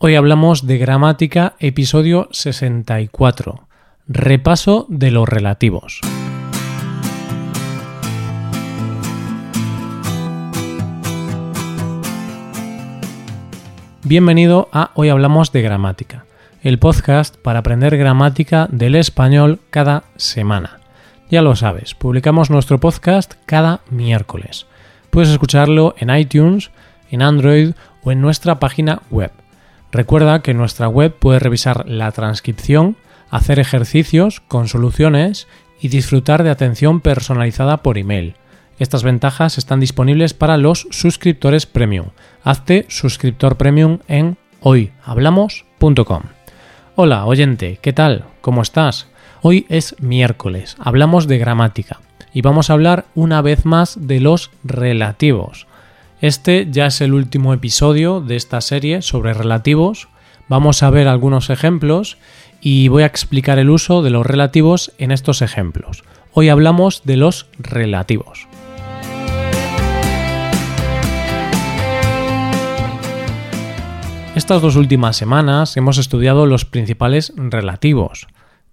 Hoy hablamos de gramática, episodio 64. Repaso de los relativos. Bienvenido a Hoy Hablamos de Gramática, el podcast para aprender gramática del español cada semana. Ya lo sabes, publicamos nuestro podcast cada miércoles. Puedes escucharlo en iTunes, en Android o en nuestra página web Recuerda que en nuestra web puedes revisar la transcripción, hacer ejercicios con soluciones y disfrutar de atención personalizada por email. Estas ventajas están disponibles para los suscriptores premium. Hazte suscriptor premium en hoyhablamos.com. Hola, oyente, ¿qué tal? ¿Cómo estás? Hoy es miércoles, hablamos de gramática y vamos a hablar una vez más de los relativos. Este ya es el último episodio de esta serie sobre relativos. Vamos a ver algunos ejemplos y voy a explicar el uso de los relativos en estos ejemplos. Hoy hablamos de los relativos. Estas dos últimas semanas hemos estudiado los principales relativos.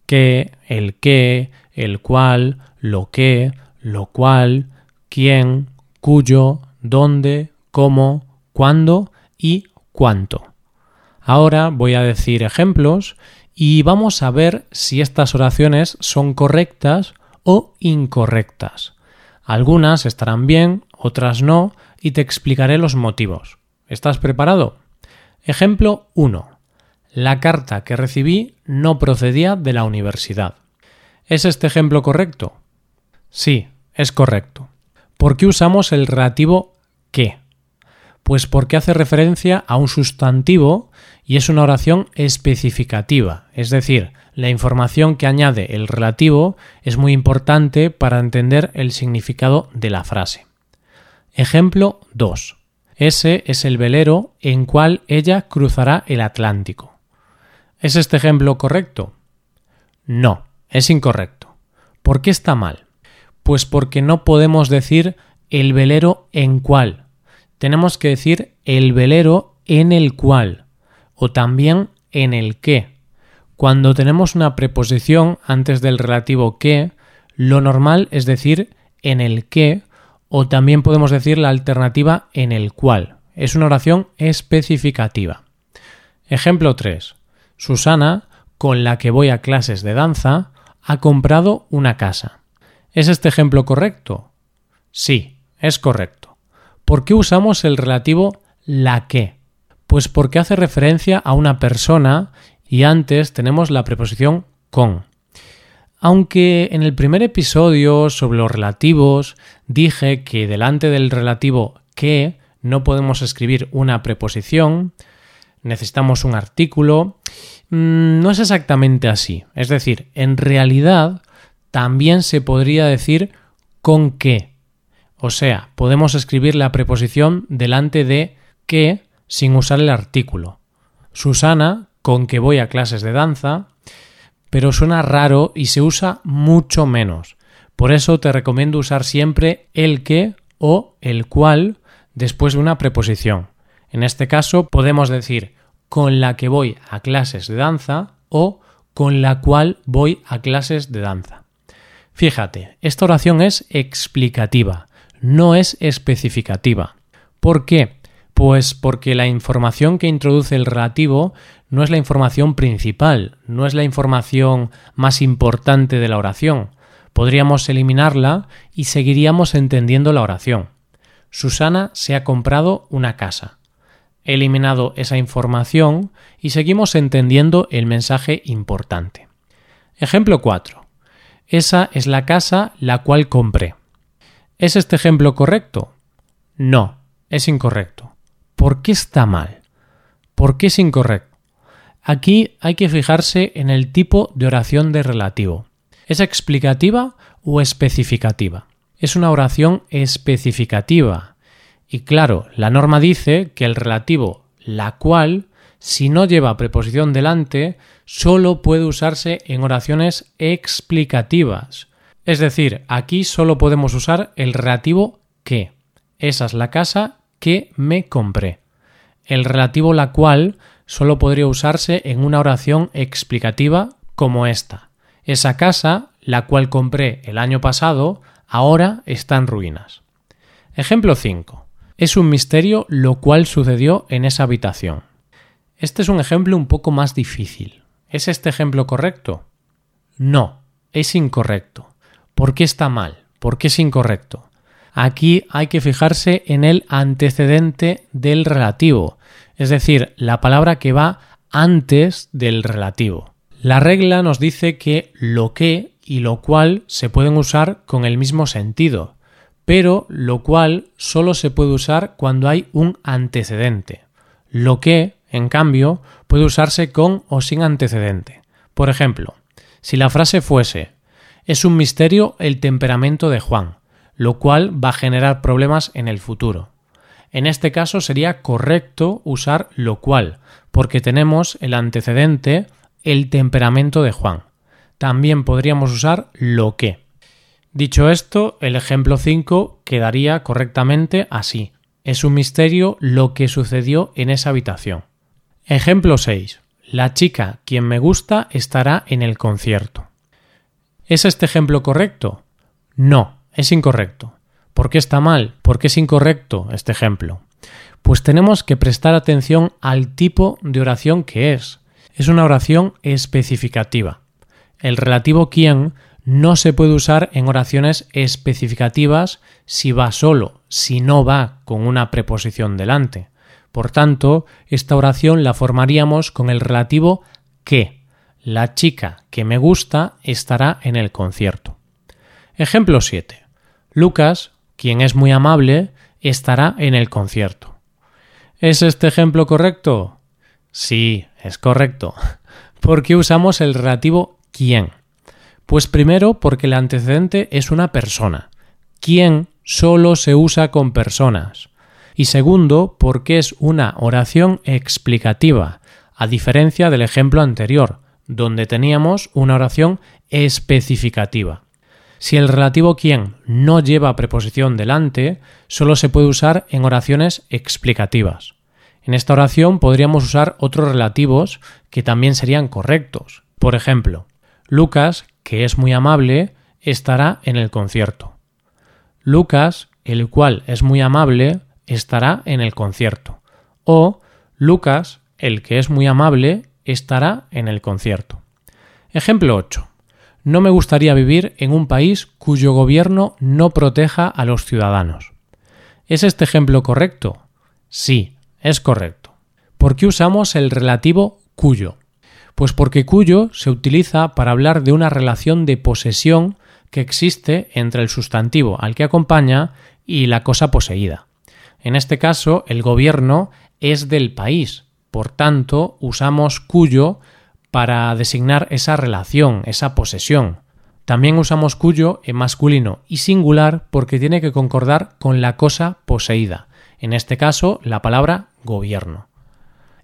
Que, el qué, el cual, lo que, lo cual, quién, cuyo, dónde, cómo, cuándo y cuánto. Ahora voy a decir ejemplos y vamos a ver si estas oraciones son correctas o incorrectas. Algunas estarán bien, otras no, y te explicaré los motivos. ¿Estás preparado? Ejemplo 1. La carta que recibí no procedía de la universidad. ¿Es este ejemplo correcto? Sí, es correcto. ¿Por qué usamos el relativo ¿Qué? Pues porque hace referencia a un sustantivo y es una oración especificativa, es decir, la información que añade el relativo es muy importante para entender el significado de la frase. Ejemplo 2. Ese es el velero en cual ella cruzará el Atlántico. ¿Es este ejemplo correcto? No, es incorrecto. ¿Por qué está mal? Pues porque no podemos decir el velero en cual, tenemos que decir el velero en el cual o también en el que. Cuando tenemos una preposición antes del relativo que, lo normal es decir en el que o también podemos decir la alternativa en el cual. Es una oración especificativa. Ejemplo 3. Susana, con la que voy a clases de danza, ha comprado una casa. ¿Es este ejemplo correcto? Sí, es correcto. ¿Por qué usamos el relativo la que? Pues porque hace referencia a una persona y antes tenemos la preposición con. Aunque en el primer episodio sobre los relativos dije que delante del relativo que no podemos escribir una preposición, necesitamos un artículo, mm, no es exactamente así. Es decir, en realidad también se podría decir con qué. O sea, podemos escribir la preposición delante de que sin usar el artículo. Susana, con que voy a clases de danza, pero suena raro y se usa mucho menos. Por eso te recomiendo usar siempre el que o el cual después de una preposición. En este caso podemos decir con la que voy a clases de danza o con la cual voy a clases de danza. Fíjate, esta oración es explicativa no es especificativa. ¿Por qué? Pues porque la información que introduce el relativo no es la información principal, no es la información más importante de la oración. Podríamos eliminarla y seguiríamos entendiendo la oración. Susana se ha comprado una casa. He eliminado esa información y seguimos entendiendo el mensaje importante. Ejemplo 4. Esa es la casa la cual compré. ¿Es este ejemplo correcto? No, es incorrecto. ¿Por qué está mal? ¿Por qué es incorrecto? Aquí hay que fijarse en el tipo de oración de relativo. ¿Es explicativa o especificativa? Es una oración especificativa. Y claro, la norma dice que el relativo la cual, si no lleva preposición delante, solo puede usarse en oraciones explicativas. Es decir, aquí solo podemos usar el relativo que. Esa es la casa que me compré. El relativo la cual solo podría usarse en una oración explicativa como esta. Esa casa, la cual compré el año pasado, ahora está en ruinas. Ejemplo 5. Es un misterio lo cual sucedió en esa habitación. Este es un ejemplo un poco más difícil. ¿Es este ejemplo correcto? No, es incorrecto. ¿Por qué está mal? ¿Por qué es incorrecto? Aquí hay que fijarse en el antecedente del relativo, es decir, la palabra que va antes del relativo. La regla nos dice que lo que y lo cual se pueden usar con el mismo sentido, pero lo cual solo se puede usar cuando hay un antecedente. Lo que, en cambio, puede usarse con o sin antecedente. Por ejemplo, si la frase fuese es un misterio el temperamento de Juan, lo cual va a generar problemas en el futuro. En este caso sería correcto usar lo cual, porque tenemos el antecedente el temperamento de Juan. También podríamos usar lo que. Dicho esto, el ejemplo 5 quedaría correctamente así. Es un misterio lo que sucedió en esa habitación. Ejemplo 6. La chica quien me gusta estará en el concierto. ¿Es este ejemplo correcto? No, es incorrecto. ¿Por qué está mal? ¿Por qué es incorrecto este ejemplo? Pues tenemos que prestar atención al tipo de oración que es. Es una oración especificativa. El relativo quién no se puede usar en oraciones especificativas si va solo, si no va con una preposición delante. Por tanto, esta oración la formaríamos con el relativo que. La chica que me gusta estará en el concierto. Ejemplo 7. Lucas, quien es muy amable, estará en el concierto. ¿Es este ejemplo correcto? Sí, es correcto. ¿Por qué usamos el relativo quién? Pues primero porque el antecedente es una persona. ¿Quién solo se usa con personas? Y segundo, porque es una oración explicativa, a diferencia del ejemplo anterior, donde teníamos una oración especificativa. Si el relativo quién no lleva preposición delante, solo se puede usar en oraciones explicativas. En esta oración podríamos usar otros relativos que también serían correctos. Por ejemplo, Lucas, que es muy amable, estará en el concierto. Lucas, el cual es muy amable, estará en el concierto. O Lucas, el que es muy amable, estará en el concierto. Ejemplo 8. No me gustaría vivir en un país cuyo gobierno no proteja a los ciudadanos. ¿Es este ejemplo correcto? Sí, es correcto. ¿Por qué usamos el relativo cuyo? Pues porque cuyo se utiliza para hablar de una relación de posesión que existe entre el sustantivo al que acompaña y la cosa poseída. En este caso, el gobierno es del país, por tanto, usamos cuyo para designar esa relación, esa posesión. También usamos cuyo en masculino y singular porque tiene que concordar con la cosa poseída, en este caso la palabra gobierno.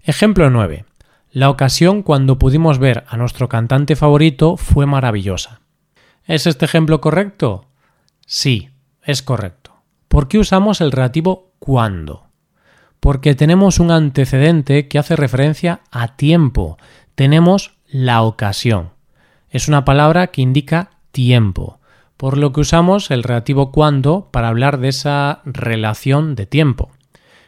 Ejemplo 9. La ocasión cuando pudimos ver a nuestro cantante favorito fue maravillosa. ¿Es este ejemplo correcto? Sí, es correcto. ¿Por qué usamos el relativo cuando? Porque tenemos un antecedente que hace referencia a tiempo, tenemos la ocasión. Es una palabra que indica tiempo, por lo que usamos el relativo cuando para hablar de esa relación de tiempo.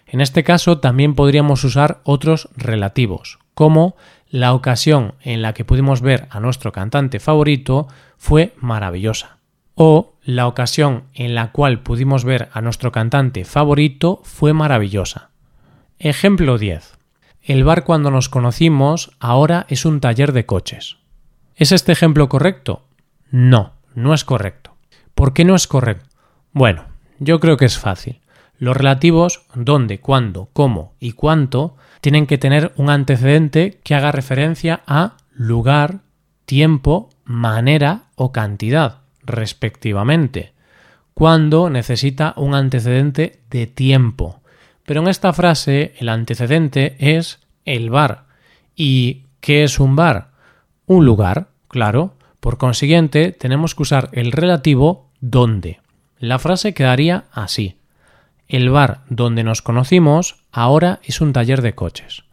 En este caso también podríamos usar otros relativos, como la ocasión en la que pudimos ver a nuestro cantante favorito fue maravillosa. O la ocasión en la cual pudimos ver a nuestro cantante favorito fue maravillosa. Ejemplo 10. El bar cuando nos conocimos ahora es un taller de coches. ¿Es este ejemplo correcto? No, no es correcto. ¿Por qué no es correcto? Bueno, yo creo que es fácil. Los relativos dónde, cuándo, cómo y cuánto tienen que tener un antecedente que haga referencia a lugar, tiempo, manera o cantidad, respectivamente. Cuando necesita un antecedente de tiempo. Pero en esta frase el antecedente es el bar. ¿Y qué es un bar? Un lugar, claro. Por consiguiente, tenemos que usar el relativo donde. La frase quedaría así. El bar donde nos conocimos ahora es un taller de coches.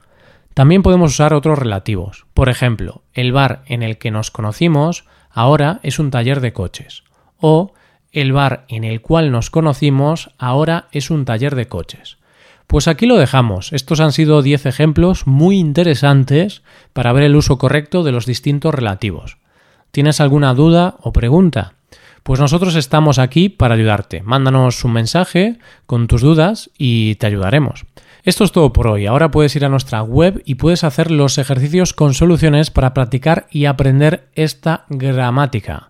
También podemos usar otros relativos. Por ejemplo, el bar en el que nos conocimos ahora es un taller de coches. O el bar en el cual nos conocimos ahora es un taller de coches. Pues aquí lo dejamos. Estos han sido 10 ejemplos muy interesantes para ver el uso correcto de los distintos relativos. ¿Tienes alguna duda o pregunta? Pues nosotros estamos aquí para ayudarte. Mándanos un mensaje con tus dudas y te ayudaremos. Esto es todo por hoy. Ahora puedes ir a nuestra web y puedes hacer los ejercicios con soluciones para practicar y aprender esta gramática.